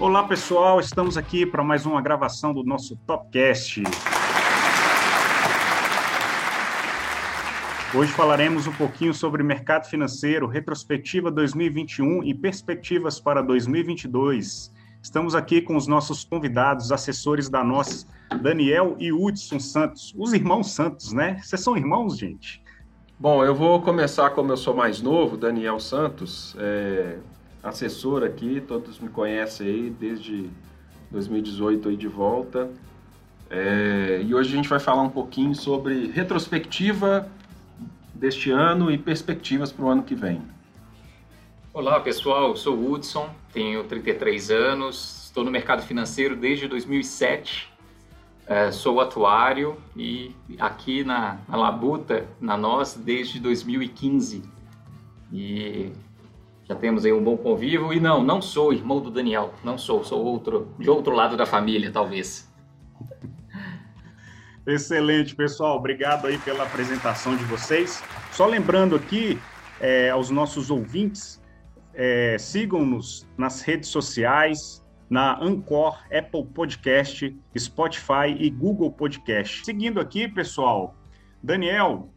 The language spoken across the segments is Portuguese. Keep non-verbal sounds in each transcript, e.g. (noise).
Olá pessoal, estamos aqui para mais uma gravação do nosso Topcast. Hoje falaremos um pouquinho sobre mercado financeiro, retrospectiva 2021 e perspectivas para 2022. Estamos aqui com os nossos convidados, assessores da nossa, Daniel e Hudson Santos, os irmãos Santos, né? Vocês são irmãos, gente? Bom, eu vou começar como eu sou mais novo, Daniel Santos, é, assessor aqui, todos me conhecem aí desde 2018 aí de volta. É, e hoje a gente vai falar um pouquinho sobre retrospectiva deste ano e perspectivas para o ano que vem. Olá pessoal, sou o Hudson, tenho 33 anos, estou no mercado financeiro desde 2007 é, sou atuário e aqui na, na Labuta, na nós, desde 2015. E já temos aí um bom convívio. E não, não sou irmão do Daniel, não sou, sou outro, de outro lado da família, talvez. (laughs) Excelente, pessoal. Obrigado aí pela apresentação de vocês. Só lembrando aqui é, aos nossos ouvintes, é, sigam-nos nas redes sociais, na Anchor, Apple Podcast, Spotify e Google Podcast. Seguindo aqui, pessoal, Daniel,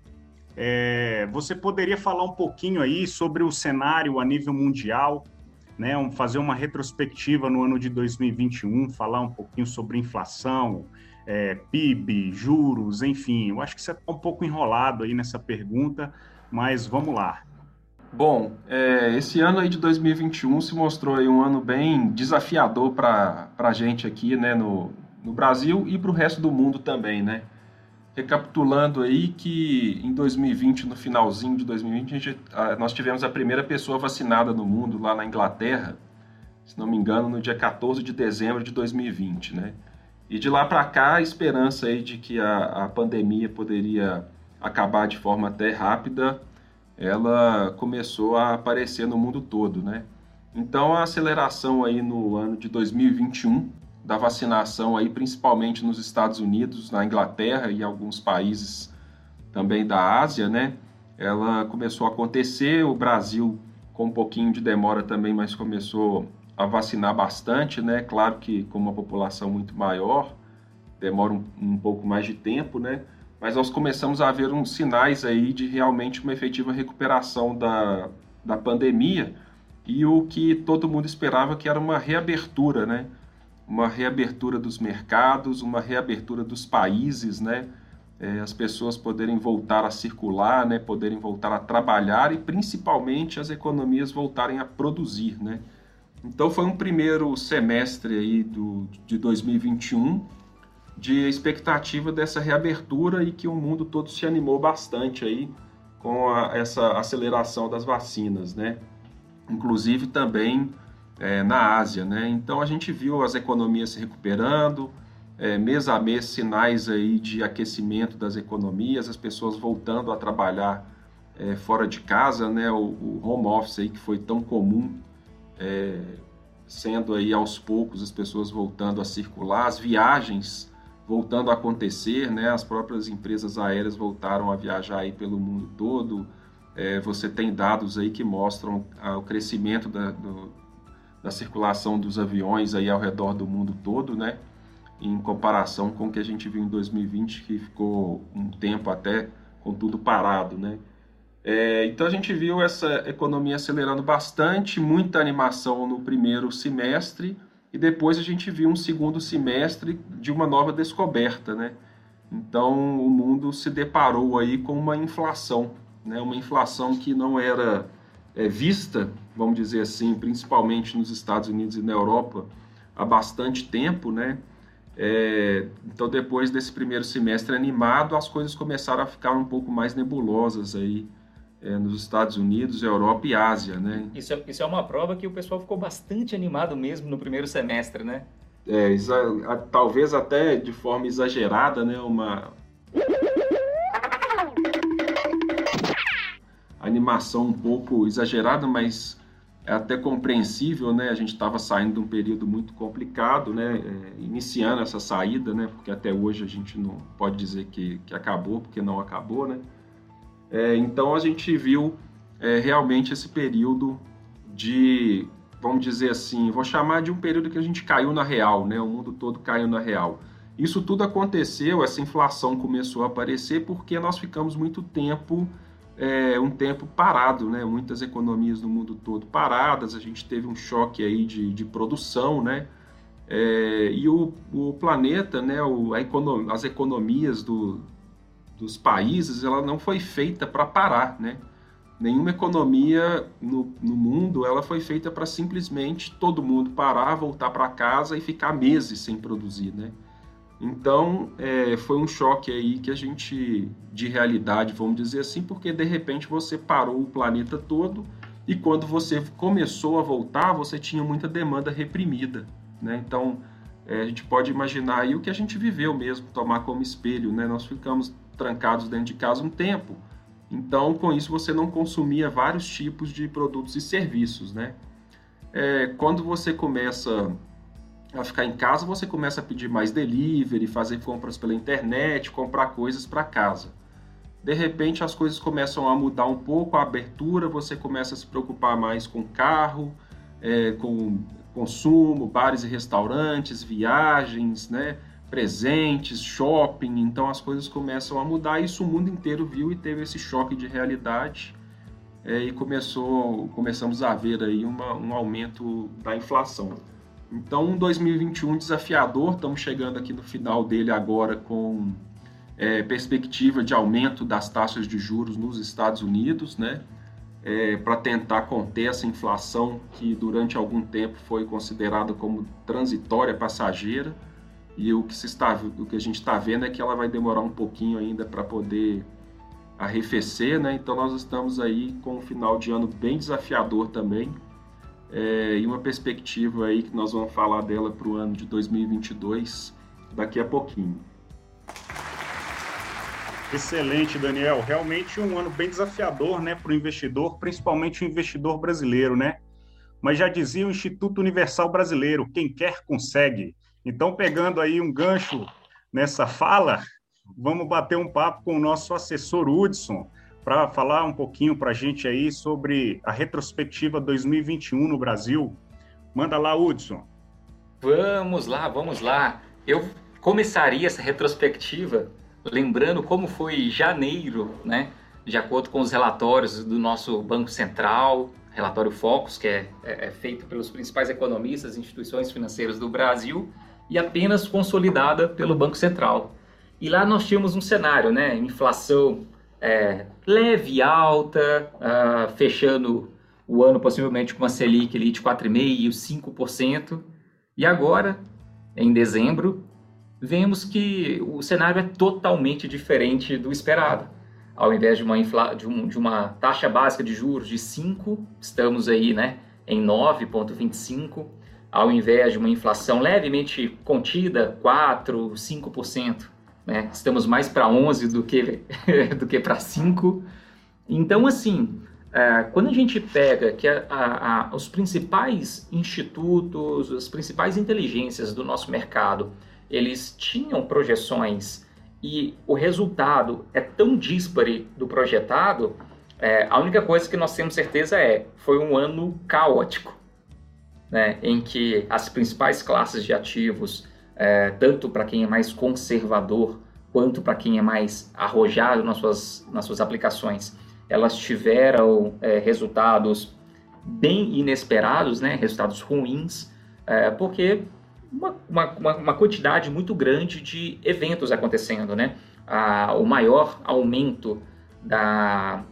é, você poderia falar um pouquinho aí sobre o cenário a nível mundial, né? Fazer uma retrospectiva no ano de 2021, falar um pouquinho sobre inflação, é, PIB, juros, enfim. Eu acho que você está um pouco enrolado aí nessa pergunta, mas vamos lá. Bom, é, esse ano aí de 2021 se mostrou um ano bem desafiador para a gente aqui, né, no, no Brasil e para o resto do mundo também, né? Recapitulando aí que em 2020, no finalzinho de 2020, gente, nós tivemos a primeira pessoa vacinada no mundo lá na Inglaterra, se não me engano, no dia 14 de dezembro de 2020, né? E de lá para cá, a esperança aí de que a, a pandemia poderia acabar de forma até rápida ela começou a aparecer no mundo todo, né? Então a aceleração aí no ano de 2021 da vacinação aí principalmente nos Estados Unidos, na Inglaterra e alguns países também da Ásia, né? Ela começou a acontecer, o Brasil com um pouquinho de demora também, mas começou a vacinar bastante, né? Claro que com uma população muito maior, demora um, um pouco mais de tempo, né? mas nós começamos a ver uns sinais aí de realmente uma efetiva recuperação da, da pandemia e o que todo mundo esperava que era uma reabertura, né? Uma reabertura dos mercados, uma reabertura dos países, né? É, as pessoas poderem voltar a circular, né? Poderem voltar a trabalhar e principalmente as economias voltarem a produzir, né? Então foi um primeiro semestre aí do, de 2021 de expectativa dessa reabertura e que o mundo todo se animou bastante aí com a, essa aceleração das vacinas, né? Inclusive também é, na Ásia, né? Então a gente viu as economias se recuperando, é, mês a mês sinais aí de aquecimento das economias, as pessoas voltando a trabalhar é, fora de casa, né? O, o, home office aí que foi tão comum, é, sendo aí aos poucos as pessoas voltando a circular, as viagens voltando a acontecer, né? As próprias empresas aéreas voltaram a viajar aí pelo mundo todo. É, você tem dados aí que mostram ah, o crescimento da, do, da circulação dos aviões aí ao redor do mundo todo, né? Em comparação com o que a gente viu em 2020, que ficou um tempo até com tudo parado, né? É, então a gente viu essa economia acelerando bastante, muita animação no primeiro semestre, e depois a gente viu um segundo semestre de uma nova descoberta, né? Então o mundo se deparou aí com uma inflação, né? Uma inflação que não era é, vista, vamos dizer assim, principalmente nos Estados Unidos e na Europa há bastante tempo, né? É, então depois desse primeiro semestre animado, as coisas começaram a ficar um pouco mais nebulosas aí é, nos Estados Unidos, Europa e Ásia, né? Isso é, isso é uma prova que o pessoal ficou bastante animado mesmo no primeiro semestre, né? É, talvez até de forma exagerada, né? Uma animação um pouco exagerada, mas é até compreensível, né? A gente estava saindo de um período muito complicado, né? É, iniciando essa saída, né? Porque até hoje a gente não pode dizer que, que acabou, porque não acabou, né? É, então a gente viu é, realmente esse período de vamos dizer assim, vou chamar de um período que a gente caiu na real, né? O mundo todo caiu na real. Isso tudo aconteceu, essa inflação começou a aparecer porque nós ficamos muito tempo, é, um tempo parado, né? Muitas economias no mundo todo paradas, a gente teve um choque aí de, de produção, né? É, e o, o, planeta, né, o, as economias do, dos países, ela não foi feita para parar, né? Nenhuma economia no, no mundo ela foi feita para simplesmente todo mundo parar, voltar para casa e ficar meses sem produzir, né? Então, é, foi um choque aí que a gente, de realidade, vamos dizer assim, porque de repente você parou o planeta todo e quando você começou a voltar, você tinha muita demanda reprimida, né? Então, é, a gente pode imaginar aí o que a gente viveu mesmo, tomar como espelho, né? Nós ficamos trancados dentro de casa um tempo, então, com isso, você não consumia vários tipos de produtos e serviços, né? É, quando você começa a ficar em casa, você começa a pedir mais delivery, fazer compras pela internet, comprar coisas para casa. De repente as coisas começam a mudar um pouco, a abertura, você começa a se preocupar mais com carro, é, com consumo, bares e restaurantes, viagens, né? presentes, shopping, então as coisas começam a mudar. Isso o mundo inteiro viu e teve esse choque de realidade é, e começou, começamos a ver aí uma, um aumento da inflação. Então, um 2021 desafiador, estamos chegando aqui no final dele agora com é, perspectiva de aumento das taxas de juros nos Estados Unidos, né? É, para tentar conter essa inflação que durante algum tempo foi considerada como transitória, passageira, e o que, se está, o que a gente está vendo é que ela vai demorar um pouquinho ainda para poder arrefecer, né? Então nós estamos aí com um final de ano bem desafiador também, é, e uma perspectiva aí que nós vamos falar dela para o ano de 2022 daqui a pouquinho. Excelente, Daniel. Realmente um ano bem desafiador, né, para o investidor, principalmente o investidor brasileiro, né? Mas já dizia o Instituto Universal Brasileiro: quem quer consegue. Então, pegando aí um gancho nessa fala, vamos bater um papo com o nosso assessor Hudson para falar um pouquinho para a gente aí sobre a retrospectiva 2021 no Brasil. Manda lá, Hudson. Vamos lá, vamos lá. Eu começaria essa retrospectiva lembrando como foi janeiro, né? De acordo com os relatórios do nosso Banco Central, relatório Focus, que é, é, é feito pelos principais economistas e instituições financeiras do Brasil e apenas consolidada pelo Banco Central. E lá nós tínhamos um cenário, né? Inflação é, leve alta, uh, fechando o ano possivelmente com uma Selic ali de 4,5%, 5%. E agora, em dezembro, vemos que o cenário é totalmente diferente do esperado. Ao invés de uma, infla... de, um, de uma taxa básica de juros de 5, estamos aí né, em 9,25%. Ao invés de uma inflação levemente contida, 4, 5%. Né? Estamos mais para 11 do que, (laughs) do que para 5. Então, assim, é, quando a gente pega que a, a, a, os principais institutos, as principais inteligências do nosso mercado, eles tinham projeções e o resultado é tão dispare do projetado, é, a única coisa que nós temos certeza é foi um ano caótico, né, em que as principais classes de ativos é, tanto para quem é mais conservador quanto para quem é mais arrojado nas suas, nas suas aplicações, elas tiveram é, resultados bem inesperados, né? resultados ruins, é, porque uma, uma, uma, quantidade muito grande de eventos acontecendo. Né? Ah, o maior aumento da,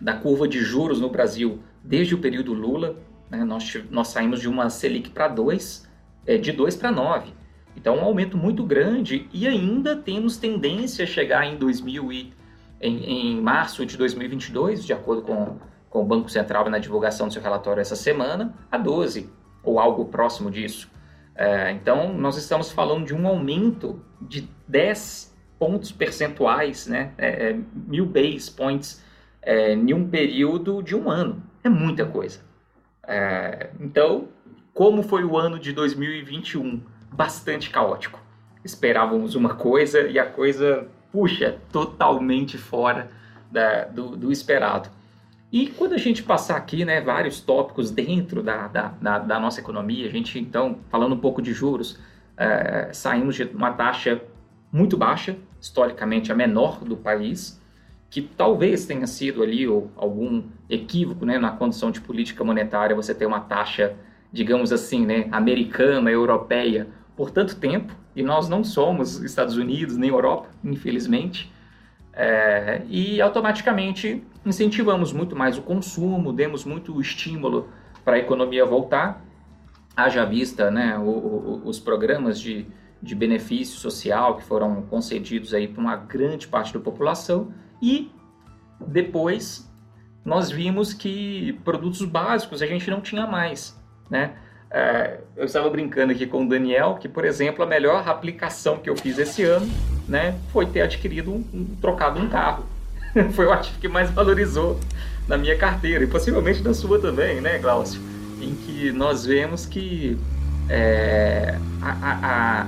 da curva de juros no Brasil desde o período Lula, né? nós, nós saímos de uma Selic para 2, é, de 2 para 9. Então, um aumento muito grande e ainda temos tendência a chegar em 2000 e, em, em março de 2022, de acordo com, com o Banco Central na divulgação do seu relatório essa semana, a 12 ou algo próximo disso. É, então, nós estamos falando de um aumento de 10 pontos percentuais, né, é, é, mil base points é, em um período de um ano. É muita coisa. É, então, como foi o ano de 2021? Bastante caótico. Esperávamos uma coisa e a coisa, puxa, totalmente fora da, do, do, esperado. E quando a gente passar aqui, né, vários tópicos dentro da, da, da, da nossa economia, a gente então, falando um pouco de juros, é, saímos de uma taxa muito baixa, historicamente a menor do país, que talvez tenha sido ali ou algum equívoco né, na condição de política monetária, você ter uma taxa, digamos assim, né, americana, europeia, por tanto tempo, e nós não somos Estados Unidos nem Europa, infelizmente, é, e automaticamente incentivamos muito mais o consumo, demos muito estímulo para a economia voltar, haja vista né, o, o, os programas de, de benefício social que foram concedidos aí para uma grande parte da população e depois nós vimos que produtos básicos a gente não tinha mais, né? É, eu estava brincando aqui com o Daniel que, por exemplo, a melhor aplicação que eu fiz esse ano, né, foi ter adquirido um, um trocado um carro. (laughs) foi o ativo que mais valorizou na minha carteira e possivelmente na sua também, né, Glaucio? Em que nós vemos que é, a, a, a,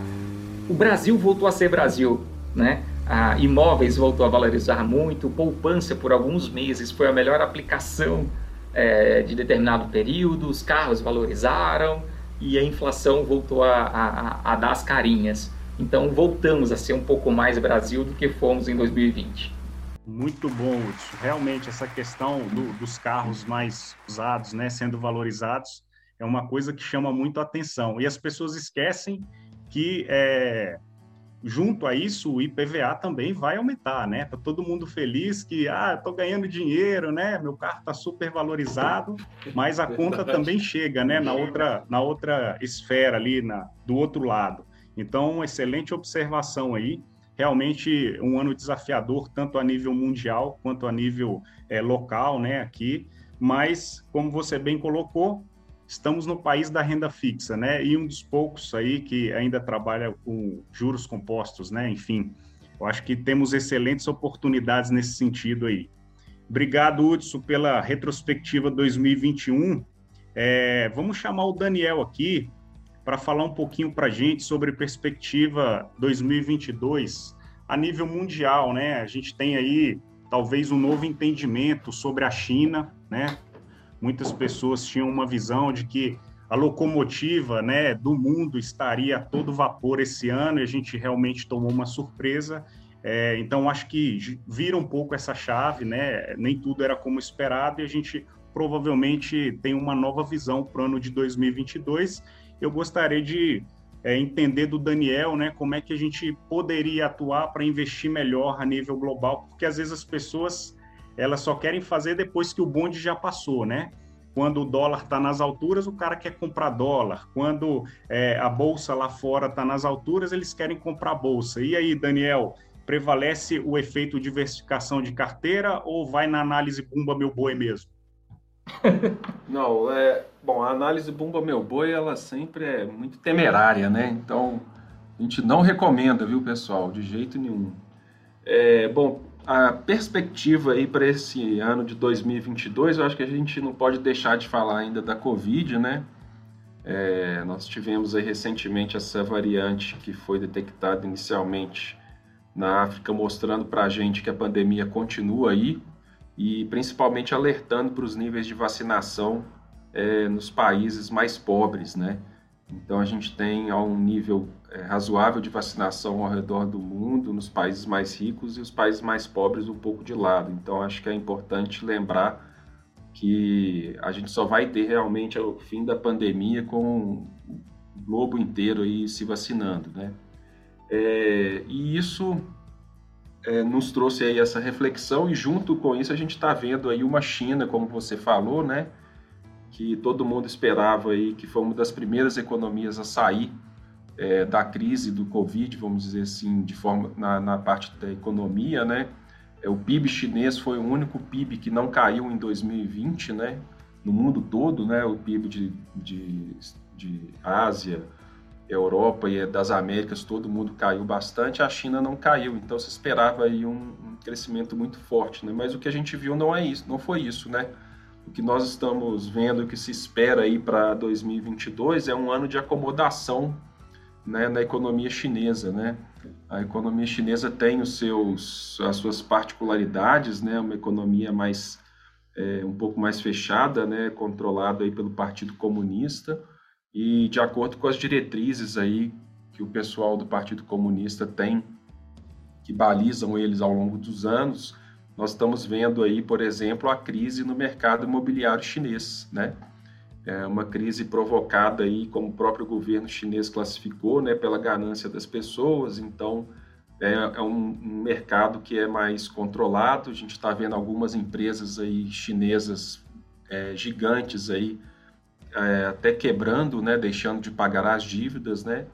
o Brasil voltou a ser Brasil, né? imóveis voltou a valorizar muito, poupança por alguns meses foi a melhor aplicação é, de determinado período, os carros valorizaram e a inflação voltou a, a, a, dar as carinhas. Então voltamos a ser um pouco mais Brasil do que fomos em 2020. Muito bom, Hudson. Realmente essa questão do, dos carros mais usados, né, sendo valorizados, é uma coisa que chama muito a atenção. E as pessoas esquecem que é, junto a isso, o IPVA também vai aumentar, né? Tá todo mundo feliz que, ah, tô ganhando dinheiro, né? Meu carro tá super valorizado, mas a conta também chega, né? Na outra, na outra esfera ali, na, do outro lado. Então, excelente observação aí. Realmente um ano desafiador, tanto a nível mundial quanto a nível é, local, né? Aqui. Mas, como você bem colocou, estamos no país da renda fixa, né? E um dos poucos aí que ainda trabalha com juros compostos, né? Enfim, eu acho que temos excelentes oportunidades nesse sentido aí. Obrigado, Hudson, pela retrospectiva 2021. É, vamos chamar o Daniel aqui para falar um pouquinho para a gente sobre perspectiva 2022 a nível mundial, né? A gente tem aí talvez um novo entendimento sobre a China, né? Muitas pessoas tinham uma visão de que a locomotiva né, do mundo estaria a todo vapor esse ano e a gente realmente tomou uma surpresa. É, então, acho que vira um pouco essa chave, né? nem tudo era como esperado e a gente provavelmente tem uma nova visão para o ano de 2022. Eu gostaria de é, entender do Daniel né, como é que a gente poderia atuar para investir melhor a nível global, porque às vezes as pessoas elas só querem fazer depois que o bonde já passou, né? Quando o dólar está nas alturas, o cara quer comprar dólar. Quando é, a bolsa lá fora está nas alturas, eles querem comprar bolsa. E aí, Daniel, prevalece o efeito diversificação de carteira ou vai na análise bumba meu boi mesmo? (laughs) Não, é bom. A análise bumba meu boi ela sempre é muito temerária, né? Então a gente não recomenda, viu, pessoal, de jeito nenhum. É, bom, a perspectiva aí para esse ano de 2022, eu acho que a gente não pode deixar de falar ainda da Covid, né? É, nós tivemos aí recentemente essa variante que foi detectada inicialmente na África, mostrando para a gente que a pandemia continua aí e principalmente alertando para os níveis de vacinação é, nos países mais pobres, né? Então a gente tem um nível é, razoável de vacinação ao redor do mundo, nos países mais ricos e os países mais pobres um pouco de lado. Então acho que é importante lembrar que a gente só vai ter realmente o fim da pandemia com o globo inteiro aí se vacinando, né? É, e isso é, nos trouxe aí essa reflexão e junto com isso a gente está vendo aí uma China, como você falou, né? Que todo mundo esperava aí, que foi uma das primeiras economias a sair é, da crise do Covid, vamos dizer assim, de forma na, na parte da economia, né? É, o PIB chinês foi o único PIB que não caiu em 2020, né? No mundo todo, né? O PIB de, de, de Ásia, Europa e das Américas, todo mundo caiu bastante, a China não caiu, então se esperava aí um, um crescimento muito forte, né? Mas o que a gente viu não é isso, não foi isso, né? O que nós estamos vendo, o que se espera aí para 2022 é um ano de acomodação né, na economia chinesa, né? A economia chinesa tem os seus, as suas particularidades, né? Uma economia mais é, um pouco mais fechada, né, controlado aí pelo Partido Comunista e de acordo com as diretrizes aí que o pessoal do Partido Comunista tem, que balizam eles ao longo dos anos, nós estamos vendo aí, por exemplo, a crise no mercado imobiliário chinês, né? É uma crise provocada aí, como o próprio governo chinês classificou, né, pela ganância das pessoas. Então, é, é um, mercado que é mais controlado. A gente está vendo algumas empresas aí chinesas é, gigantes aí é, até quebrando, né, deixando de pagar as dívidas, né?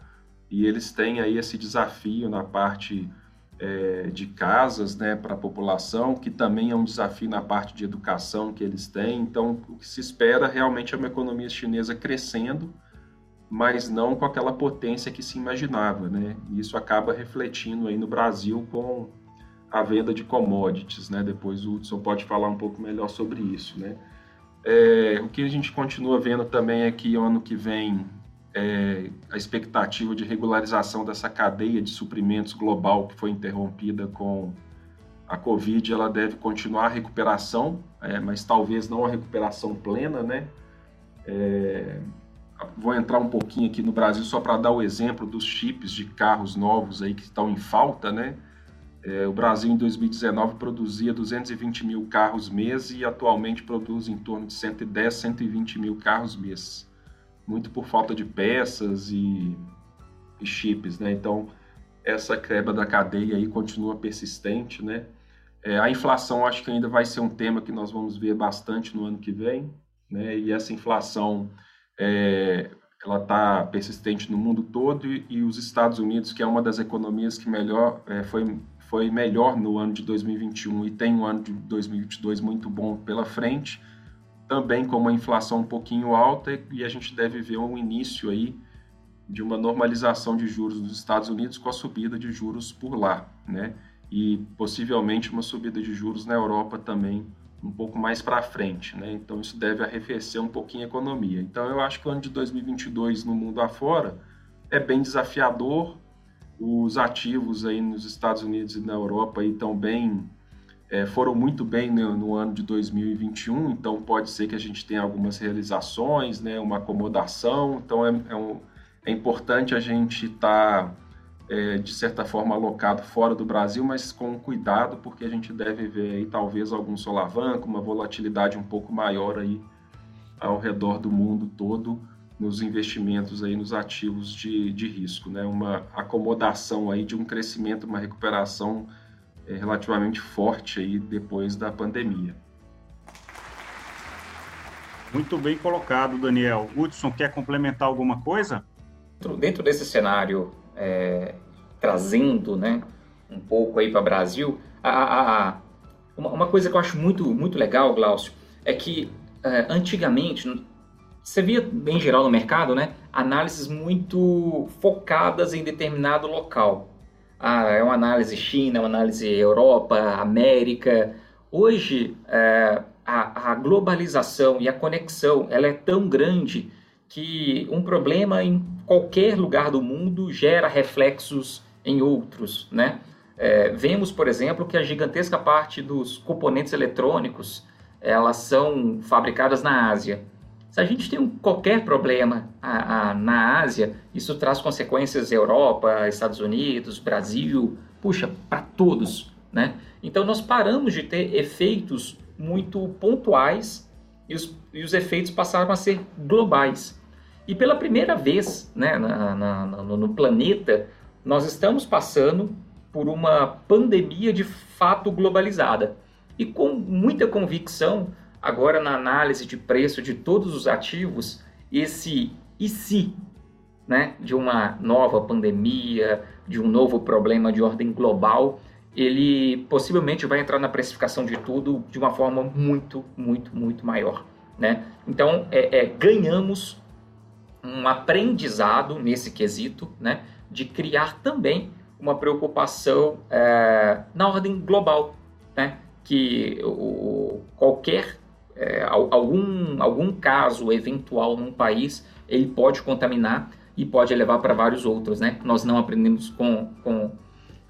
E eles têm aí esse desafio na parte é, de casas, né, para a população, que também é um desafio na parte de educação que eles têm. Então, o que se espera realmente é uma economia chinesa crescendo mas não com aquela potência que se imaginava, né? E isso acaba refletindo aí no Brasil com a venda de commodities, né? Depois o Hudson pode falar um pouco melhor sobre isso, né? É, o que a gente continua vendo também é que ano que vem é, a expectativa de regularização dessa cadeia de suprimentos global que foi interrompida com a Covid, ela deve continuar a recuperação, é, mas talvez não a recuperação plena, né? É, vou entrar um pouquinho aqui no Brasil só para dar o exemplo dos chips de carros novos aí que estão em falta, né? É, o Brasil em 2019 produzia 220 mil carros mês e atualmente produz em torno de 110, 120 mil carros mês. Muito por falta de peças e, e chips, né? Então, essa quebra da cadeia aí continua persistente, né? É, a inflação acho que ainda vai ser um tema que nós vamos ver bastante no ano que vem, né? E essa inflação é, ela está persistente no mundo todo e, e, os Estados Unidos, que é uma das economias que melhor é, foi, foi melhor no ano de 2021 e tem um ano de 2022 muito bom pela frente, também com uma inflação um pouquinho alta e a gente deve ver um início aí de uma normalização de juros nos Estados Unidos com a subida de juros por lá, né? E possivelmente uma subida de juros na Europa também um pouco mais para frente, né? Então isso deve arrefecer um pouquinho a economia. Então eu acho que o ano de 2022 no mundo afora é bem desafiador. Os ativos aí nos Estados Unidos e na Europa aí estão bem, é, foram muito bem no, no, ano de 2021. Então pode ser que a gente tenha algumas realizações, né? Uma acomodação. Então é, é, um, é importante a gente estar tá é, de certa forma alocado fora do Brasil, mas com cuidado, porque a gente deve ver aí talvez algum solavanco, uma volatilidade um pouco maior aí ao redor do mundo todo nos investimentos aí nos ativos de, de risco, né? Uma acomodação aí de um crescimento, uma recuperação é, relativamente forte aí depois da pandemia. Muito bem colocado, Daniel. Hudson, quer complementar alguma coisa? Dentro desse cenário é, trazendo né, um pouco aí para o Brasil, a, a, a, uma, uma, coisa que eu acho muito, muito legal, Glaucio, é que é, antigamente, você via em geral no mercado, né, análises muito focadas em determinado local. Ah, é uma análise China, uma análise Europa, América. Hoje, é, a, a globalização e a conexão ela é tão grande que um problema em qualquer lugar do mundo gera reflexos em outros, né? É, vemos, por exemplo, que a gigantesca parte dos componentes eletrônicos elas são fabricadas na Ásia. Se a gente tem um, qualquer problema a, a, na Ásia, isso traz consequências Europa, Estados Unidos, Brasil, puxa, para todos, né? Então nós paramos de ter efeitos muito pontuais e os, e os efeitos passaram a ser globais. E pela primeira vez né, na, na, no, no planeta, nós estamos passando por uma pandemia de fato globalizada. E com muita convicção, agora na análise de preço de todos os ativos, esse e se né, de uma nova pandemia, de um novo problema de ordem global, ele possivelmente vai entrar na precificação de tudo de uma forma muito, muito, muito maior. Né? Então, é, é ganhamos um aprendizado nesse quesito, né, de criar também uma preocupação é, na ordem global, né, que o, qualquer é, algum, algum caso eventual num país ele pode contaminar e pode levar para vários outros, né? Nós não aprendemos com, com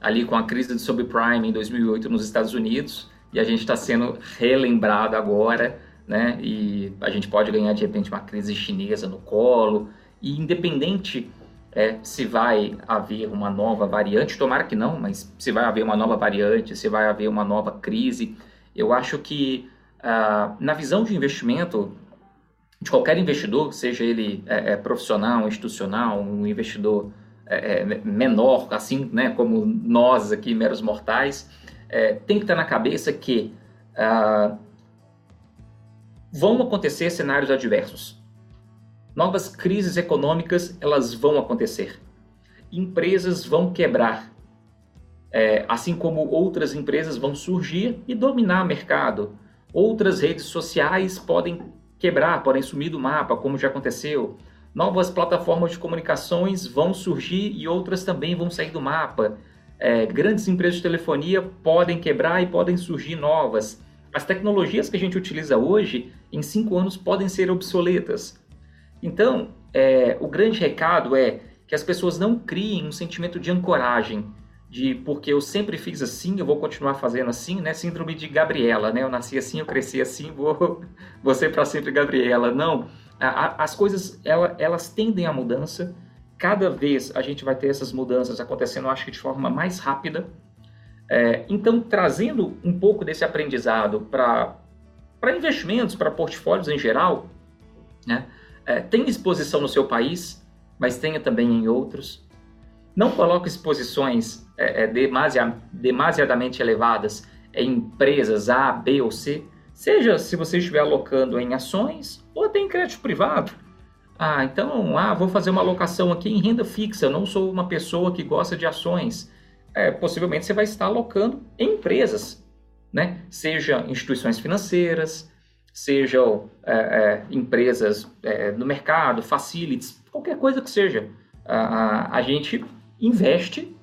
ali com a crise do subprime em 2008 nos Estados Unidos e a gente está sendo relembrado agora, né? E a gente pode ganhar de repente uma crise chinesa no colo, e independente é, se vai haver uma nova variante, tomara que não, mas se vai haver uma nova variante, se vai haver uma nova crise, eu acho que ah, na visão de investimento de qualquer investidor, seja ele é, é, profissional, institucional, um investidor é, é, menor, assim, né, como nós aqui, meros mortais, é, tem que estar na cabeça que ah, vão acontecer cenários adversos. Novas crises econômicas, elas vão acontecer. Empresas vão quebrar, é, assim como outras empresas vão surgir e dominar o mercado. Outras redes sociais podem quebrar, podem sumir do mapa, como já aconteceu. Novas plataformas de comunicações vão surgir e outras também vão sair do mapa. É, grandes empresas de telefonia podem quebrar e podem surgir novas. As tecnologias que a gente utiliza hoje, em cinco anos, podem ser obsoletas. Então, é, o grande recado é que as pessoas não criem um sentimento de ancoragem, de porque eu sempre fiz assim, eu vou continuar fazendo assim, né? Síndrome de Gabriela, né? Eu nasci assim, eu cresci assim, vou, (laughs) vou ser para sempre Gabriela. Não as coisas ela, elas tendem à mudança. Cada vez a gente vai ter essas mudanças acontecendo, acho que de forma mais rápida. É, então, trazendo um pouco desse aprendizado para investimentos, para portfólios em geral, né? É, tenha exposição no seu país, mas tenha também em outros. Não coloque exposições é, é demasiadamente elevadas em empresas A, B ou C, Seja se você estiver alocando em ações ou até em crédito privado. Ah, então, ah, vou fazer uma alocação aqui em renda fixa, não sou uma pessoa que gosta de ações. É, possivelmente você vai estar alocando em empresas, né? Seja instituições financeiras, sejam é, é, empresas é, no mercado, facilities, qualquer coisa que seja. A, a gente investe,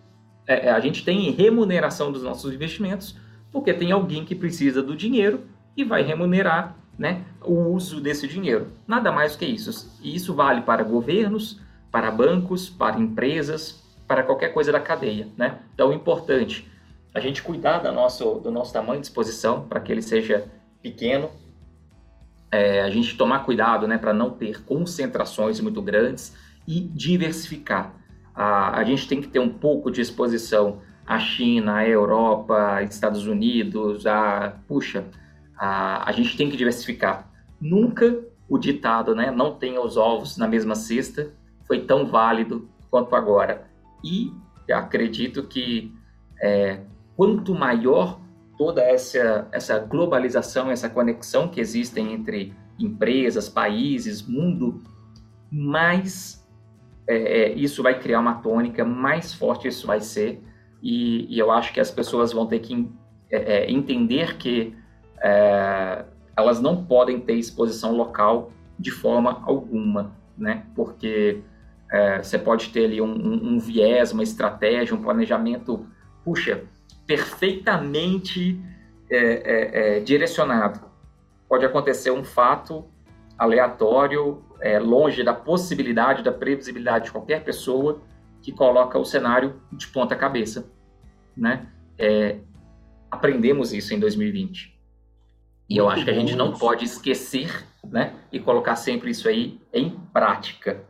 é, a gente tem remuneração dos nossos investimentos, porque tem alguém que precisa do dinheiro e vai remunerar né, o uso desse dinheiro. Nada mais que isso. E isso vale para governos, para bancos, para empresas, para qualquer coisa da cadeia. Né? Então, é importante a gente cuidar do nosso, do nosso tamanho de exposição para que ele seja pequeno. É, a gente tomar cuidado né, para não ter concentrações muito grandes e diversificar. A, a gente tem que ter um pouco de exposição à China, à Europa, Estados Unidos, a, puxa, a, a gente tem que diversificar. Nunca o ditado, né, não tenha os ovos na mesma cesta, foi tão válido quanto agora. E acredito que é, quanto maior toda essa, essa globalização, essa conexão que existem entre empresas, países, mundo, mais é, é, isso vai criar uma tônica, mais forte isso vai ser. E, e eu acho que as pessoas vão ter que é, é entender que é, elas não podem ter exposição local de forma alguma, né? Porque é, você pode ter ali um, um, um, viés, uma estratégia, um planejamento, puxa, perfeitamente direcionado. Pode acontecer um fato aleatório, é, longe da possibilidade, da previsibilidade de qualquer pessoa que coloca o cenário de ponta cabeça, né? É, aprendemos isso em 2020. E eu acho que a gente não pode esquecer, né? E colocar sempre isso aí em prática.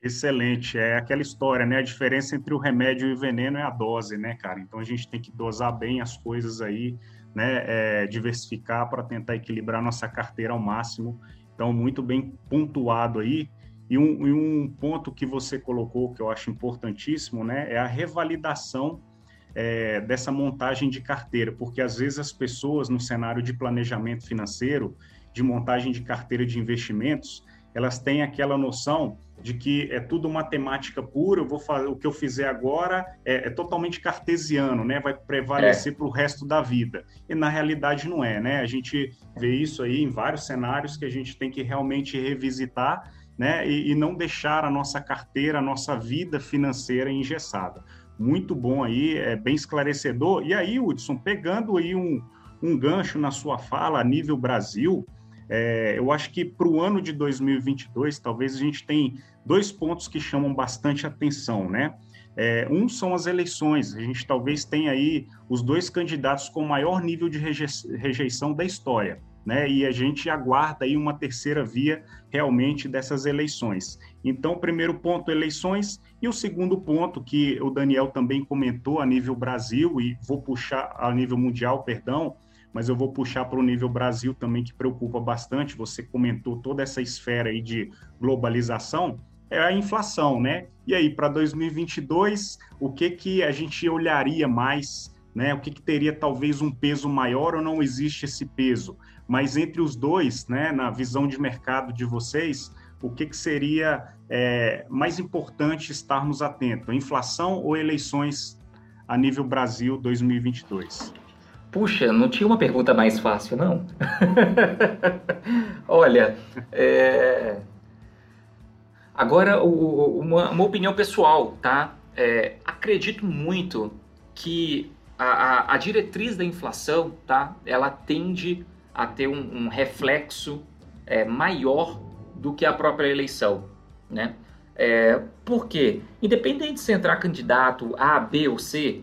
Excelente. É aquela história, né? A diferença entre o remédio e o veneno é a dose, né, cara? Então a gente tem que dosar bem as coisas aí, né? É, diversificar para tentar equilibrar nossa carteira ao máximo. Então, muito bem pontuado aí. E um, e um ponto que você colocou que eu acho importantíssimo, né? É a revalidação é, dessa montagem de carteira, porque às vezes as pessoas no cenário de planejamento financeiro, de montagem de carteira de investimentos, elas têm aquela noção de que é tudo matemática pura, eu vou fazer o que eu fizer agora é, é totalmente cartesiano, né? Vai prevalecer é. para o resto da vida. E na realidade não é, né? A gente vê isso aí em vários cenários que a gente tem que realmente revisitar, né? E, e não deixar a nossa carteira, a nossa vida financeira engessada muito bom aí, é bem esclarecedor. E aí, Hudson, pegando aí um, um gancho na sua fala a nível Brasil, é, eu acho que para o ano de 2022, talvez a gente tenha dois pontos que chamam bastante atenção, né? É, um são as eleições. A gente talvez tenha aí os dois candidatos com maior nível de rejeição da história. Né? E a gente aguarda aí uma terceira via realmente dessas eleições. Então, primeiro ponto, eleições, e o segundo ponto que o Daniel também comentou a nível Brasil e vou puxar a nível mundial, perdão, mas eu vou puxar para o nível Brasil também que preocupa bastante. Você comentou toda essa esfera aí de globalização é a inflação, né? E aí, para 2022, o que, que a gente olharia mais, né? O que, que teria talvez um peso maior ou não existe esse peso? Mas entre os dois, né, na visão de mercado de vocês, o que, que seria é, mais importante estarmos atentos? Inflação ou eleições a nível Brasil 2022? Puxa, não tinha uma pergunta mais fácil, não? (laughs) Olha, é, Agora, o, uma, uma, opinião pessoal, tá? É, acredito muito que a, a, a, diretriz da inflação, tá? Ela tende a ter um, um reflexo é, maior do que a própria eleição, né? É, por quê? Independente de se entrar candidato A, B ou C,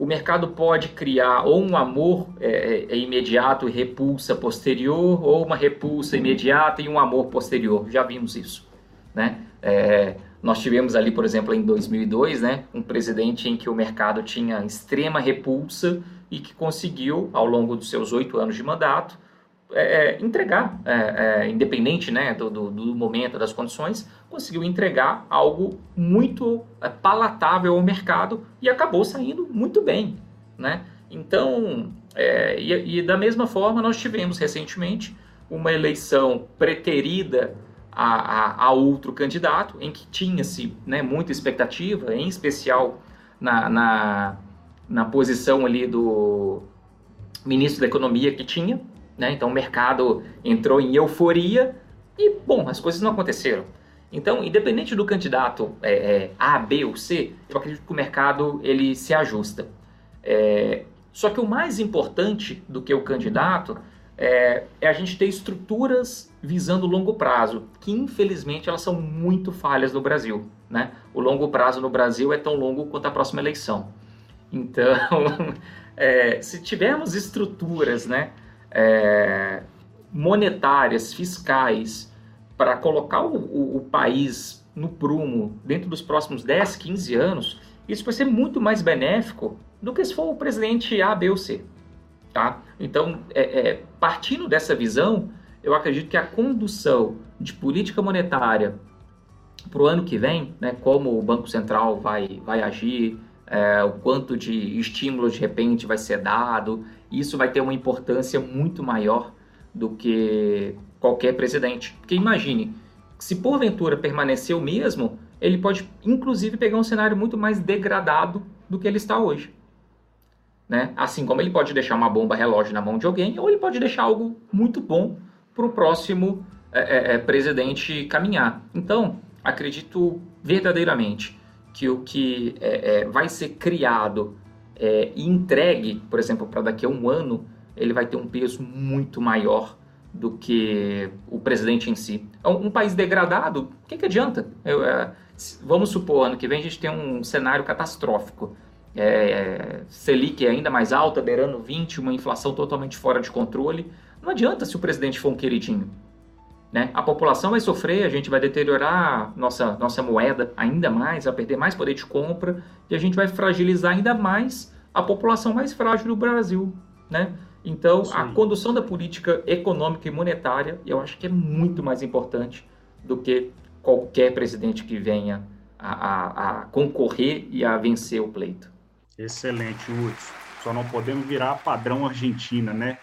o mercado pode criar ou um amor é, é, é imediato e repulsa posterior, ou uma repulsa imediata e um amor posterior. Já vimos isso, né? É, nós tivemos ali, por exemplo, em 2002, né, um presidente em que o mercado tinha extrema repulsa e que conseguiu, ao longo dos seus oito anos de mandato, é, é entregar, independente né, do, do, do, momento, das condições, conseguiu entregar algo muito é, palatável ao mercado e acabou saindo muito bem. Né? Então, e, e da mesma forma, nós tivemos recentemente uma eleição preterida a, a, a outro candidato, em que tinha-se né, muita expectativa, em especial na, na, na posição ali do ministro da Economia que tinha, né? Então o mercado entrou em euforia e, bom, as coisas não aconteceram. Então, independente do candidato é, é, A, B ou C, eu acredito que o mercado ele se ajusta. É, só que o mais importante do que o candidato é, é a gente ter estruturas visando longo prazo, que infelizmente elas são muito falhas no Brasil. Né? O longo prazo no Brasil é tão longo quanto a próxima eleição. Então, (laughs) é, se tivermos estruturas né, é, monetárias, fiscais, para colocar o, o, o, país no prumo dentro dos próximos 10, 15 anos, isso vai ser muito mais benéfico do que se for o presidente A, B ou C. Tá? Então, é, é, partindo dessa visão, eu acredito que a condução de política monetária para o ano que vem, né, como o Banco Central vai, vai agir, é, o quanto de estímulo de repente vai ser dado, isso vai ter uma importância muito maior do que qualquer presidente. Porque imagine, se porventura permanecer o mesmo, ele pode inclusive pegar um cenário muito mais degradado do que ele está hoje. Né? Assim como ele pode deixar uma bomba relógio na mão de alguém, ou ele pode deixar algo muito bom para o próximo é, é, é, presidente caminhar. Então, acredito verdadeiramente que o que é, é vai ser criado é, e entregue, por exemplo, para daqui a um ano, ele vai ter um peso muito maior do que o presidente em si. Um, um país degradado, o que, que adianta? Eu, vamos supor, ano que vem a gente tem um cenário catastrófico é, Selic é ainda mais alta, beirando 20, uma inflação totalmente fora de controle. Não adianta se o presidente for um queridinho. Né? A população vai sofrer, a gente vai deteriorar nossa, nossa moeda ainda mais, vai perder mais poder de compra e a gente vai fragilizar ainda mais a população mais frágil do Brasil. Né? Então, Sim. a condução da política econômica e monetária eu acho que é muito mais importante do que qualquer presidente que venha a, a, a concorrer e a vencer o pleito. Excelente, Hudson. Só não podemos virar padrão Argentina, né?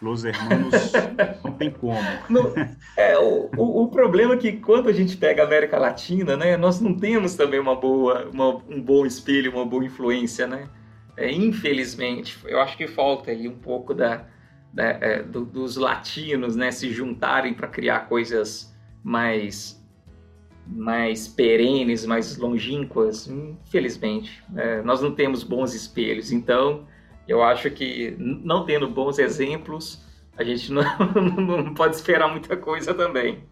Los hermanos (laughs) não tem como. No, é, o, o, o, problema é que quando a gente pega a América Latina, né, nós não temos também uma boa, uma, um bom espelho, uma boa influência, né? É, infelizmente, eu acho que falta aí um pouco da, da é, do, dos latinos, né, se juntarem para criar coisas mais mais perenes, mais longínquas, infelizmente, é, nós não temos bons espelhos. Então, eu acho que não tendo bons exemplos, a gente não, (laughs) não pode esperar muita coisa também.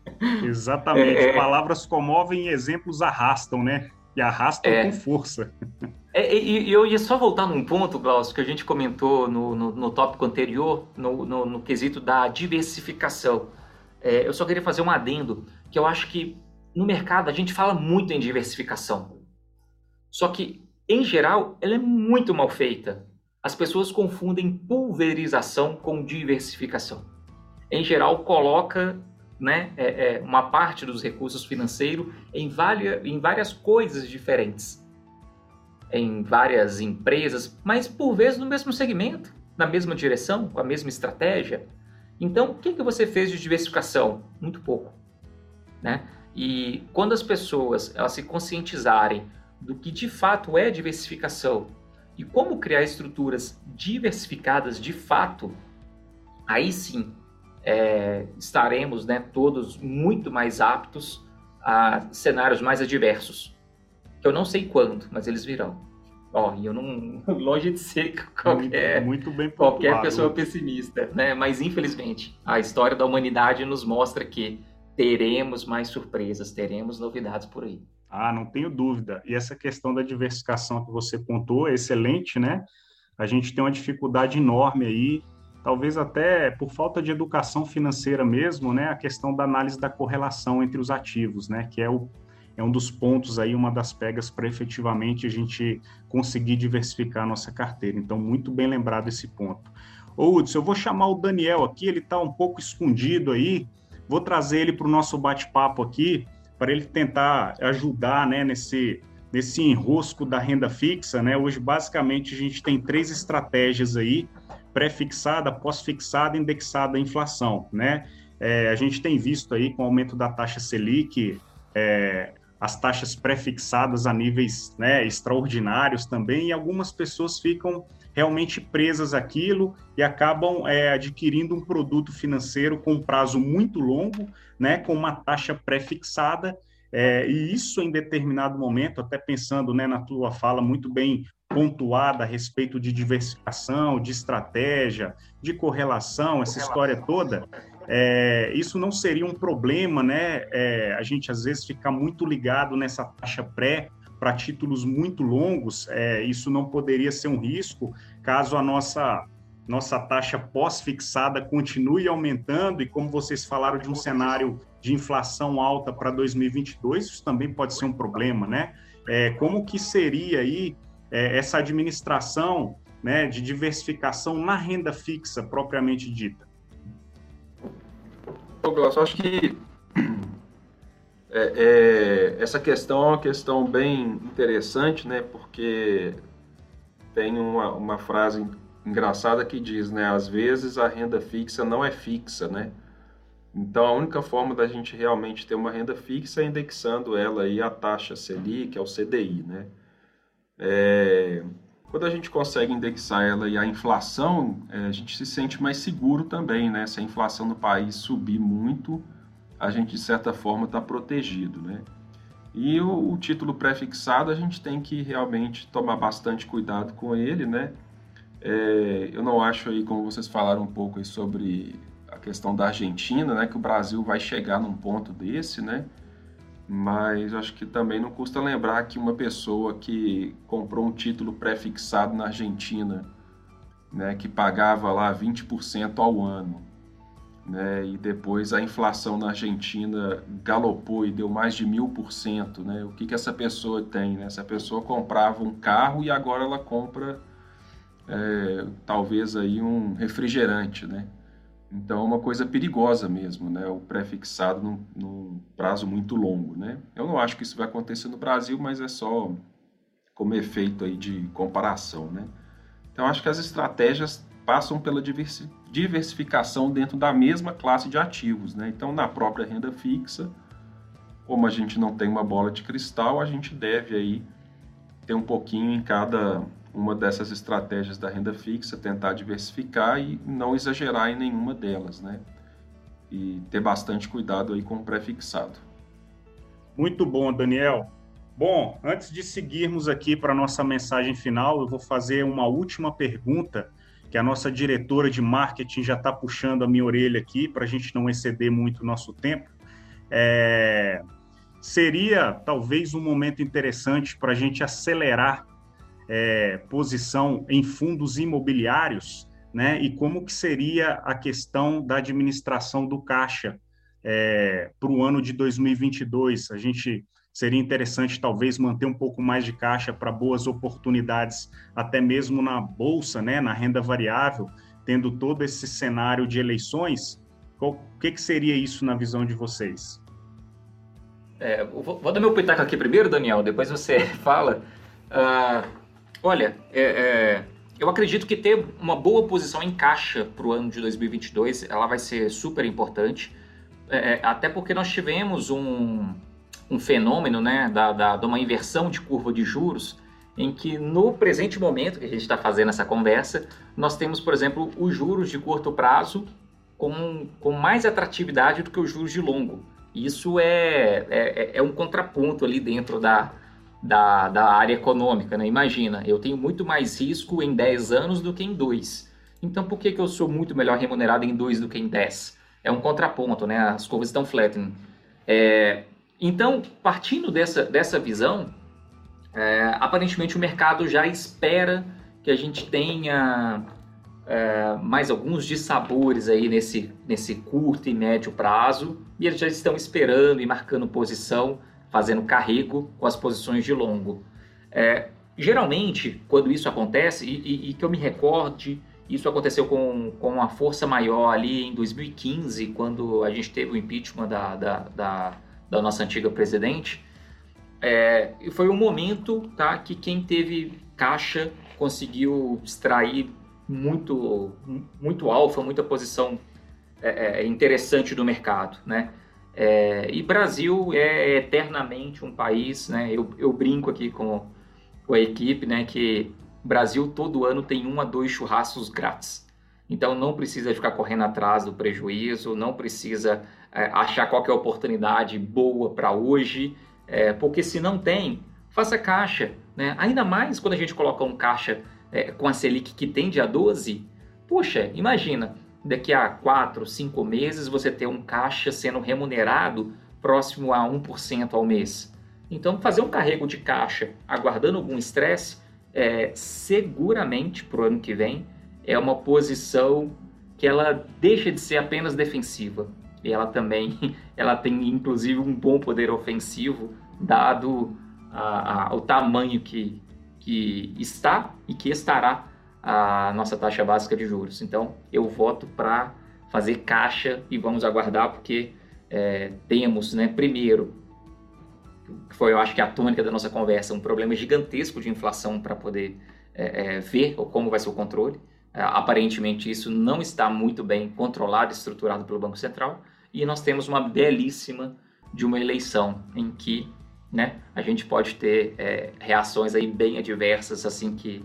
Exatamente. É... Palavras comovem e exemplos arrastam, né? E arrasta é, com força. É, e, eu ia só voltar num ponto, Glaucio, que a gente comentou no, no, no tópico anterior, no, no, no, quesito da diversificação. É, eu só queria fazer um adendo, que eu acho que no mercado a gente fala muito em diversificação. Só que, em geral, ela é muito mal feita. As pessoas confundem pulverização com diversificação. Em geral, coloca né, é, é, uma parte dos recursos financeiros em, várias, em várias coisas diferentes, em várias empresas, mas por vezes no mesmo segmento, na mesma direção, com a mesma estratégia. Então, o que, que você fez de diversificação? Muito pouco. Né? E quando as pessoas elas se conscientizarem do que de fato é diversificação e como criar estruturas diversificadas de fato, aí sim é, estaremos né, todos muito mais aptos a cenários mais adversos. Eu não sei quando, mas eles virão. Ó, e eu não (laughs) longe de ser qualquer muito, muito qualquer pessoa pessimista, né? Mas infelizmente a história da humanidade nos mostra que teremos mais surpresas, teremos novidades por aí. Ah, não tenho dúvida. E essa questão da diversificação que você pontuou é excelente, né? A gente tem uma dificuldade enorme aí talvez até por falta de educação financeira mesmo, né, a questão da análise da correlação entre os ativos, né, que é, o, é um dos pontos aí, uma das pegas para efetivamente a gente conseguir diversificar a nossa carteira. Então, muito bem lembrado esse ponto. Ô, Hudson, eu vou chamar o Daniel aqui, ele está um pouco escondido aí, vou trazer ele para o nosso bate-papo aqui, para ele tentar ajudar, né, nesse nesse enrosco da renda fixa, né? Hoje basicamente a gente tem três estratégias aí pré-fixada, pós-fixada, indexada à inflação, né? É, a gente tem visto aí com o aumento da taxa Selic, é, as taxas pré-fixadas a níveis né, extraordinários também, e algumas pessoas ficam realmente presas àquilo e acabam é, adquirindo um produto financeiro com prazo muito longo, né, com uma taxa pré-fixada, é, e isso em determinado momento, até pensando né, na tua fala muito bem pontuada a respeito de diversificação, de estratégia, de correlação, essa história toda, é, isso não seria um problema, né? É, a gente às vezes fica muito ligado nessa taxa pré para títulos muito longos, é, isso não poderia ser um risco caso a nossa nossa taxa pós-fixada continue aumentando e como vocês falaram de um cenário de inflação alta para 2022, isso também pode ser um problema, né? É, como que seria aí é, essa administração né, de diversificação na renda fixa propriamente dita? Douglas, eu acho que é, é, essa questão é uma questão bem interessante, né? Porque tem uma, uma frase engraçada que diz, né? Às vezes a renda fixa não é fixa, né? Então a única forma da gente realmente ter uma renda fixa é indexando ela aí a taxa Selic, ao CDI, né? É, quando a gente consegue indexar ela e a inflação, é, a gente se sente mais seguro também, né? Se a inflação no país subir muito, a gente de certa forma está protegido, né? E o, o título pré-fixado a gente tem que realmente tomar bastante cuidado com ele, né? É, eu não acho aí, como vocês falaram um pouco sobre a questão da Argentina, né? Que o Brasil vai chegar num ponto desse, né? Mas acho que também não custa lembrar que uma pessoa que comprou um título pré-fixado na Argentina, né, que pagava lá 20% ao ano, né, e depois a inflação na Argentina galopou e deu mais de mil por cento, né, o que, que essa pessoa tem? Né? Essa pessoa comprava um carro e agora ela compra é, talvez aí um refrigerante, né? Então é uma coisa perigosa mesmo, né? O pré-fixado num, prazo muito longo, né? Eu não acho que isso vai acontecer no Brasil, mas é só como efeito aí de comparação, né? Então acho que as estratégias passam pela diversificação dentro da mesma classe de ativos, né? Então na própria renda fixa, como a gente não tem uma bola de cristal, a gente deve aí ter um pouquinho em cada uma dessas estratégias da renda fixa, tentar diversificar e não exagerar em nenhuma delas, né? E ter bastante cuidado aí com o pré-fixado. Muito bom, Daniel. Bom, antes de seguirmos aqui para a nossa mensagem final, eu vou fazer uma última pergunta que a nossa diretora de marketing já está puxando a minha orelha aqui para a gente não exceder muito o nosso tempo. É... seria talvez um momento interessante para a gente acelerar é, posição em fundos imobiliários, né? E como que seria a questão da administração do caixa é, para o ano de 2022? A gente seria interessante talvez manter um pouco mais de caixa para boas oportunidades, até mesmo na bolsa, né? Na renda variável, tendo todo esse cenário de eleições. O que, que seria isso na visão de vocês? É, vou, vou, dar meu pitaco aqui primeiro, Daniel, depois você (laughs) fala. Uh, olha, é, é, eu acredito que ter uma boa posição em caixa para o ano de 2022, ela vai ser super importante, é, é, até porque nós tivemos um, um fenômeno, né, da, da, de uma inversão de curva de juros, em que no presente momento que a gente está fazendo essa conversa, nós temos, por exemplo, os juros de curto prazo com, com mais atratividade do que os juros de longo. Isso é, é, é um contraponto ali dentro da, da, da área econômica. Né? Imagina, eu tenho muito mais risco em 10 anos do que em 2. Então, por que, que eu sou muito melhor remunerado em 2 do que em 10? É um contraponto, né? as curvas estão flattening. É, então, partindo dessa, dessa visão, é, aparentemente o mercado já espera que a gente tenha é, mais alguns dissabores aí nesse, nesse curto e médio prazo, e eles já estão esperando e marcando posição, fazendo carrego com as posições de longo. É, geralmente, quando isso acontece, e, e, e, que eu me recorde, isso aconteceu com, com uma força maior ali em 2015, quando a gente teve o impeachment da, da, da, da nossa antiga presidente, é, foi um momento tá, que quem teve caixa conseguiu extrair muito, muito alfa, muita posição é, é, interessante do mercado, né? É, e Brasil é eternamente um país, né? Eu, eu brinco aqui com, com a equipe, né? Que Brasil todo ano tem um a dois churrascos grátis. Então não precisa ficar correndo atrás do prejuízo, não precisa é, achar qualquer oportunidade boa para hoje, é, porque se não tem, faça caixa. Né? Ainda mais quando a gente coloca um caixa é, com a Selic que tende a 12, poxa, imagina, daqui a 4, 5 meses você ter um caixa sendo remunerado próximo a 1% ao mês. Então, fazer um carrego de caixa aguardando algum estresse, é, seguramente para o ano que vem, é uma posição que ela deixa de ser apenas defensiva. E ela também (laughs) ela tem, inclusive, um bom poder ofensivo, dado a, a, o tamanho que, que está e que estará a nossa taxa básica de juros. Então, eu voto para fazer caixa e vamos aguardar, porque é, temos, né, primeiro, que foi, eu acho que a tônica da nossa conversa, um problema gigantesco de inflação para poder é, é, ver como vai ser o controle. É, aparentemente, isso não está muito bem controlado estruturado pelo Banco Central. E nós temos uma belíssima de uma eleição em que né? A gente pode ter é, reações aí bem adversas assim que,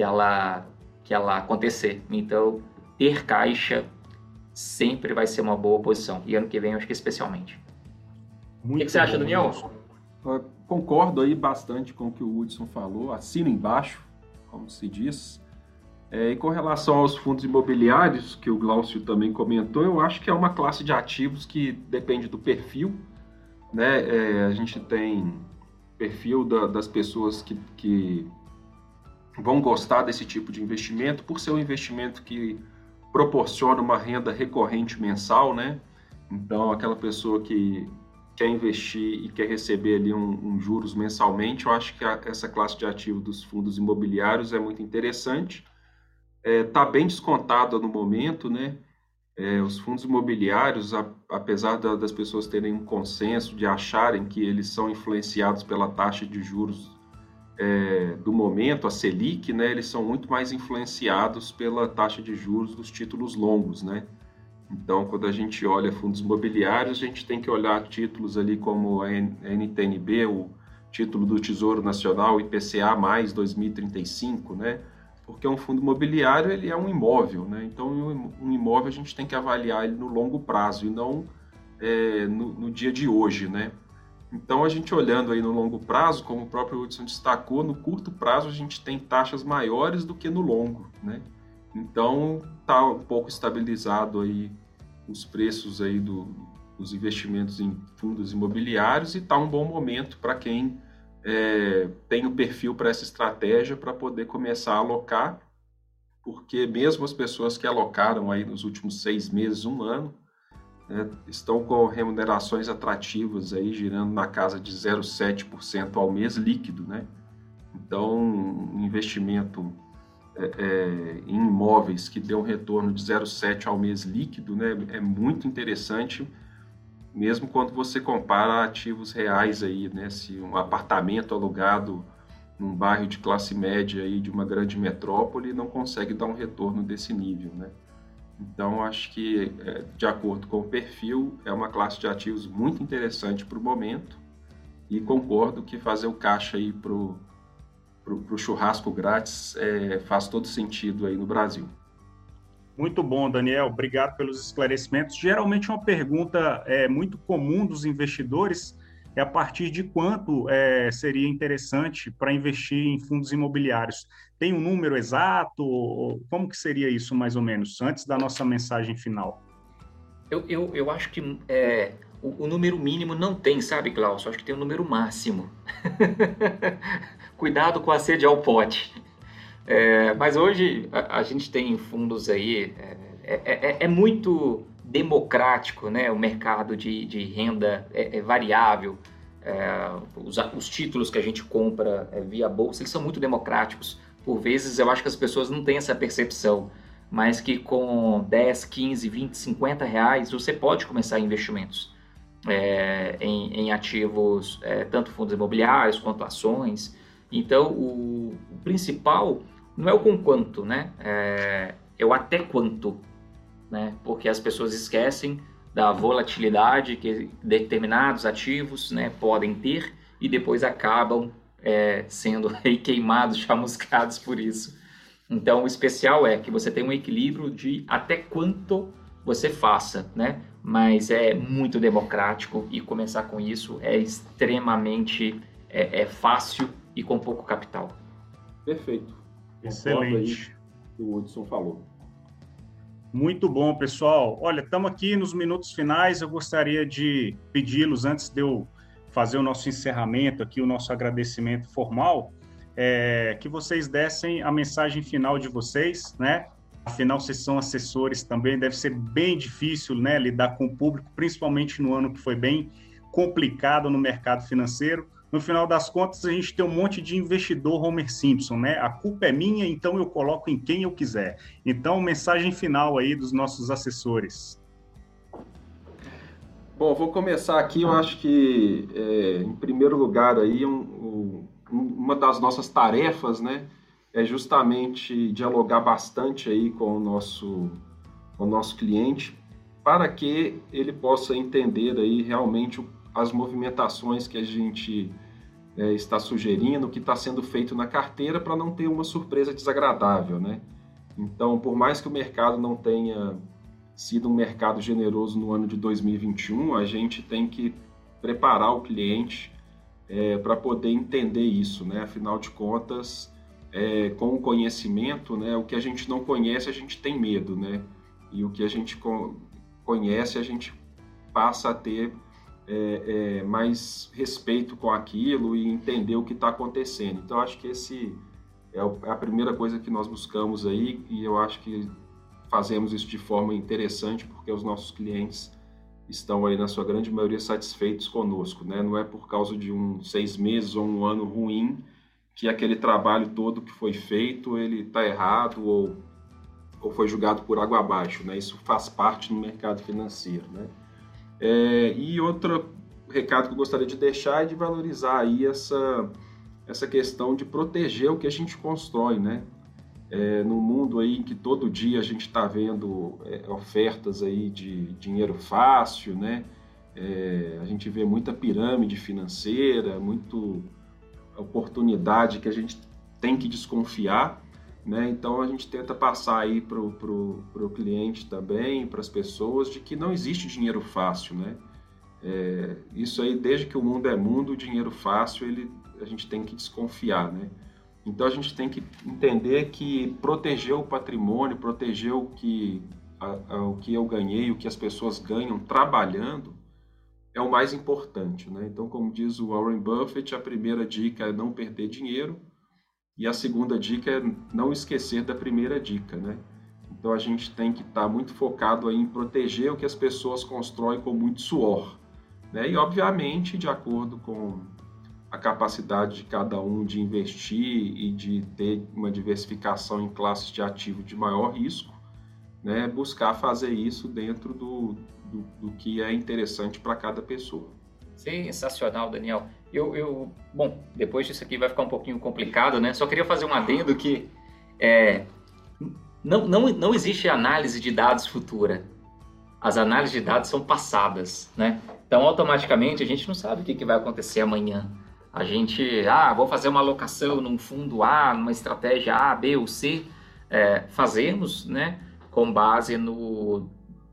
que, ela, que ela acontecer. Então, ter caixa sempre vai ser uma boa posição. E ano que vem, eu acho que especialmente. Muito o que, que você acha, Daniel? Eu concordo aí bastante com o que o Hudson falou, assino embaixo, como se diz. É, e com relação aos fundos imobiliários, que o Glaucio também comentou, eu acho que é uma classe de ativos que depende do perfil né? É, a gente tem perfil da, das pessoas que, que vão gostar desse tipo de investimento por ser um investimento que proporciona uma renda recorrente mensal, né? Então, aquela pessoa que quer investir e quer receber ali um, um juros mensalmente, eu acho que a, essa classe de ativo dos fundos imobiliários é muito interessante. Está é, tá bem descontada no momento, né? É, os fundos imobiliários, a, apesar da, das pessoas terem um consenso de acharem que eles são influenciados pela taxa de juros é, do momento, a Selic, né, eles são muito mais influenciados pela taxa de juros dos títulos longos, né? Então, quando a gente olha fundos imobiliários, a gente tem que olhar títulos ali como a NTNB, o título do Tesouro Nacional, IPCA mais 2035, né? porque um fundo imobiliário ele é um imóvel, né? Então um imóvel a gente tem que avaliar ele no longo prazo e não é, no, no, dia de hoje, né? Então a gente olhando aí no longo prazo, como o próprio Hudson destacou, no curto prazo a gente tem taxas maiores do que no longo, né? Então tá um pouco estabilizado aí os preços aí do, os investimentos em fundos imobiliários e está um bom momento para quem é, tem o perfil para essa estratégia para poder começar a alocar, porque mesmo as pessoas que alocaram aí nos últimos seis meses, um ano, né, estão com remunerações atrativas aí girando na casa de 0,7% ao mês líquido, né? Então, um investimento é, é, em imóveis que dê um retorno de 0,7 ao mês líquido, né, é muito interessante, mesmo quando você compara ativos reais aí, né, se um apartamento alugado num bairro de classe média aí de uma grande metrópole não consegue dar um retorno desse nível, né? Então, acho que, é, de acordo com o perfil, é uma classe de ativos muito interessante para o momento e concordo que fazer o caixa aí para o churrasco grátis é, faz todo sentido aí no Brasil. Muito bom, Daniel. Obrigado pelos esclarecimentos. Geralmente uma pergunta é, muito comum dos investidores é a partir de quanto é, seria interessante para investir em fundos imobiliários. Tem um número exato? Como que seria isso, mais ou menos, antes da nossa mensagem final? Eu, eu, eu acho que é, o, o, número mínimo não tem, sabe, Glaucio? Acho que tem o um número máximo. (laughs) cuidado com a sede ao pote. É, mas hoje a, a, gente tem fundos aí, é, é, é, é muito democrático, né? O mercado de, de renda é, é variável. É, os, os, títulos que a gente compra via bolsa, eles são muito democráticos. Por vezes eu acho que as pessoas não têm essa percepção, mas que com 10, 15, 20, 50 reais você pode começar investimentos em, em, ativos, tanto fundos imobiliários quanto ações. Então, o, o principal não é o com quanto, né? É, é o até quanto, né? Porque as pessoas esquecem da volatilidade que determinados ativos né, podem ter e depois acabam é, sendo (laughs) queimados, chamuscados por isso. Então, o especial é que você tem um equilíbrio de até quanto você faça, né? Mas é muito democrático e começar com isso é extremamente é, é fácil e com pouco capital. Perfeito. Excelente. que o Hudson falou. Muito bom, pessoal. Olha, estamos aqui nos minutos finais. Eu gostaria de pedi-los, antes de eu fazer o nosso encerramento aqui, o nosso agradecimento formal, é, que vocês dessem a mensagem final de vocês, né? Afinal, vocês são assessores também, deve ser bem difícil, né, lidar com o público, principalmente no ano que foi bem complicado no mercado financeiro no final das contas, a gente tem um monte de investidor Homer Simpson, né? A culpa é minha, então eu coloco em quem eu quiser. Então, mensagem final aí dos nossos assessores. Bom, vou começar aqui. Eu acho que, é, em primeiro lugar, aí um, um, uma das nossas tarefas, né, é justamente dialogar bastante aí com o nosso, com o nosso cliente, para que ele possa entender aí realmente as movimentações que a gente é, está sugerindo, o que está sendo feito na carteira para não ter uma surpresa desagradável, né? Então, por mais que o mercado não tenha sido um mercado generoso no ano de 2021, a gente tem que preparar o cliente é, para poder entender isso, né? Afinal de contas, é, com o conhecimento, né? O que a gente não conhece, a gente tem medo, né? E o que a gente conhece, a gente passa a ter é, é, mais respeito com aquilo e entender o que está acontecendo. Então, acho que esse é, é a primeira coisa que nós buscamos aí e eu acho que fazemos isso de forma interessante porque os nossos clientes estão aí na sua grande maioria satisfeitos conosco, né? Não é por causa de um seis meses ou um ano ruim que aquele trabalho todo que foi feito ele está errado ou, ou foi julgado por água abaixo, né? Isso faz parte do mercado financeiro, né? É, e outro recado que eu gostaria de deixar é de valorizar aí essa, essa questão de proteger o que a gente constrói, né? É, no mundo aí que todo dia a gente está vendo é, ofertas aí de dinheiro fácil, né? É, a gente vê muita pirâmide financeira, muito oportunidade que a gente tem que desconfiar, né? Então a gente tenta passar aí para o pro, pro cliente também, para as pessoas, de que não existe dinheiro fácil. Né? É, isso aí, desde que o mundo é mundo, o dinheiro fácil ele, a gente tem que desconfiar. Né? Então a gente tem que entender que proteger o patrimônio, proteger o que, a, a, o que eu ganhei, o que as pessoas ganham trabalhando, é o mais importante. Né? Então, como diz o Warren Buffett, a primeira dica é não perder dinheiro e a segunda dica é não esquecer da primeira dica. Né? Então, a gente tem que estar tá muito focado em proteger o que as pessoas constroem com muito suor. Né? E, obviamente, de acordo com a capacidade de cada um de investir e de ter uma diversificação em classes de ativo de maior risco, né? buscar fazer isso dentro do, do, do que é interessante para cada pessoa. Sensacional, Daniel. Eu, eu, bom, depois disso aqui vai ficar um pouquinho complicado, né? Só queria fazer um adendo que é, não, não, não existe análise de dados futura. As análises de dados são passadas, né? Então, automaticamente, a gente não sabe o que, que vai acontecer amanhã. A gente, ah, vou fazer uma alocação num fundo A, numa estratégia A, B ou C. É, fazemos, né? Com base no,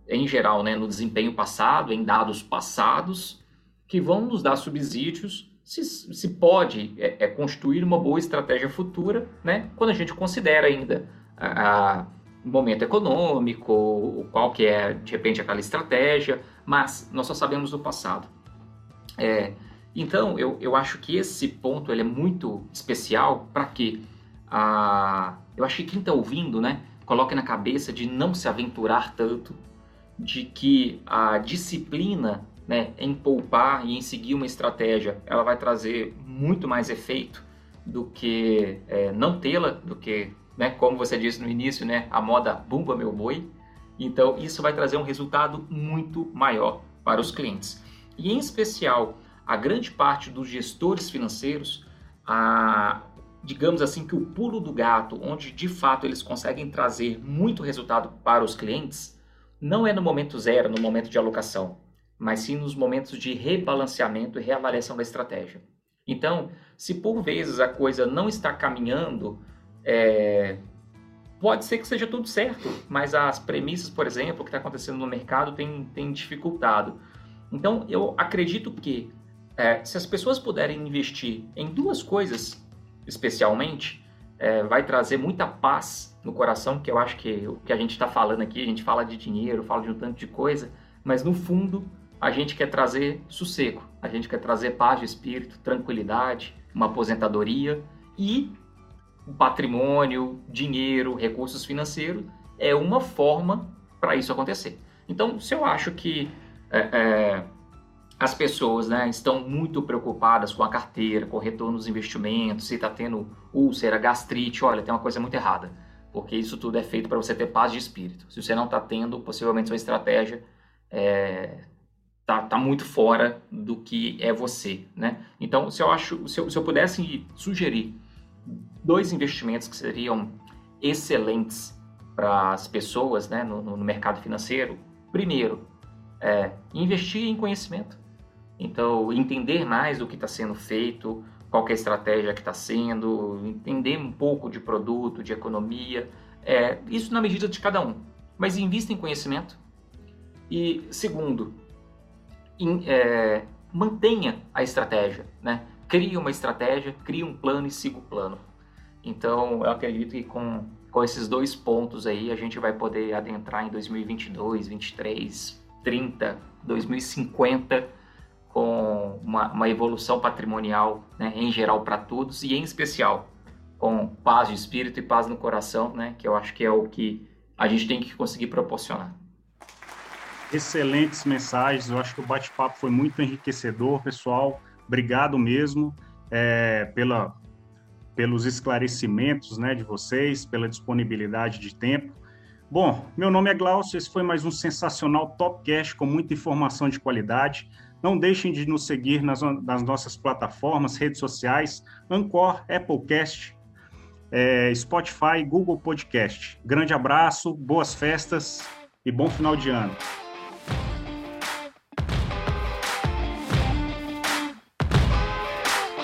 em geral, né, no desempenho passado, em dados passados, que vão nos dar subsídios se, se pode é, é, construir uma boa estratégia futura, né, quando a gente considera ainda a, a, momento econômico, qual que é, de repente, aquela estratégia, mas nós só sabemos do passado. É, então, eu, eu acho que esse ponto ele é muito especial para que a, eu acho que quem está ouvindo, né, coloque na cabeça de não se aventurar tanto de que a disciplina né, em poupar e em seguir uma estratégia, ela vai trazer muito mais efeito do que é, não tê-la, do que, né, como você disse no início, né, a moda bumba meu boi. Então, isso vai trazer um resultado muito maior para os clientes. E, em especial, a grande parte dos gestores financeiros, a, digamos assim, que o pulo do gato, onde de fato eles conseguem trazer muito resultado para os clientes, não é no momento zero, no momento de alocação, mas sim nos momentos de rebalanceamento e reavaliação da estratégia. Então, se por vezes a coisa não está caminhando, é... pode ser que seja tudo certo, mas as premissas, por exemplo, que está acontecendo no mercado tem, tem dificultado. Então, eu acredito que é, se as pessoas puderem investir em duas coisas, especialmente, é, vai trazer muita paz no coração, que eu acho que o que a gente está falando aqui, a gente fala de dinheiro, fala de um tanto de coisa, mas no fundo a gente quer trazer sossego, a gente quer trazer paz de espírito, tranquilidade, uma aposentadoria e o patrimônio, dinheiro, recursos financeiros é uma forma para isso acontecer. Então, se eu acho que é, é, as pessoas né, estão muito preocupadas com a carteira, com o retorno dos investimentos, se está tendo úlcera, gastrite, olha, tem uma coisa muito errada porque isso tudo é feito para você ter paz de espírito. Se você não está tendo, possivelmente sua estratégia é, tá, tá muito fora do que é você, né? Então, se eu acho, se eu, se eu pudesse sugerir dois investimentos que seriam excelentes para as pessoas, né, no, no mercado financeiro, primeiro, é, investir em conhecimento. Então, entender mais do que está sendo feito, qual é a estratégia que está sendo, entender um pouco de produto, de economia, é, isso na medida de cada um. Mas invista em conhecimento. E segundo, é, mantenha a estratégia, né? Crie uma estratégia, crie um plano e siga o plano. Então, eu acredito que com, com esses dois pontos aí, a gente vai poder adentrar em 2022, 2023, 30, 2050 com uma, uma evolução patrimonial né, em geral para todos e em especial com paz de espírito e paz no coração, né, que eu acho que é o que a gente tem que conseguir proporcionar. Excelentes mensagens, eu acho que o bate-papo foi muito enriquecedor, pessoal. Obrigado mesmo é, pela, pelos esclarecimentos né, de vocês, pela disponibilidade de tempo. Bom, meu nome é Glaucio, esse foi mais um sensacional Topcast com muita informação de qualidade. Não deixem de nos seguir nas, nas nossas plataformas, redes sociais, Anchor, Applecast, é, Spotify, Google Podcast. Grande abraço, boas festas e bom final de ano.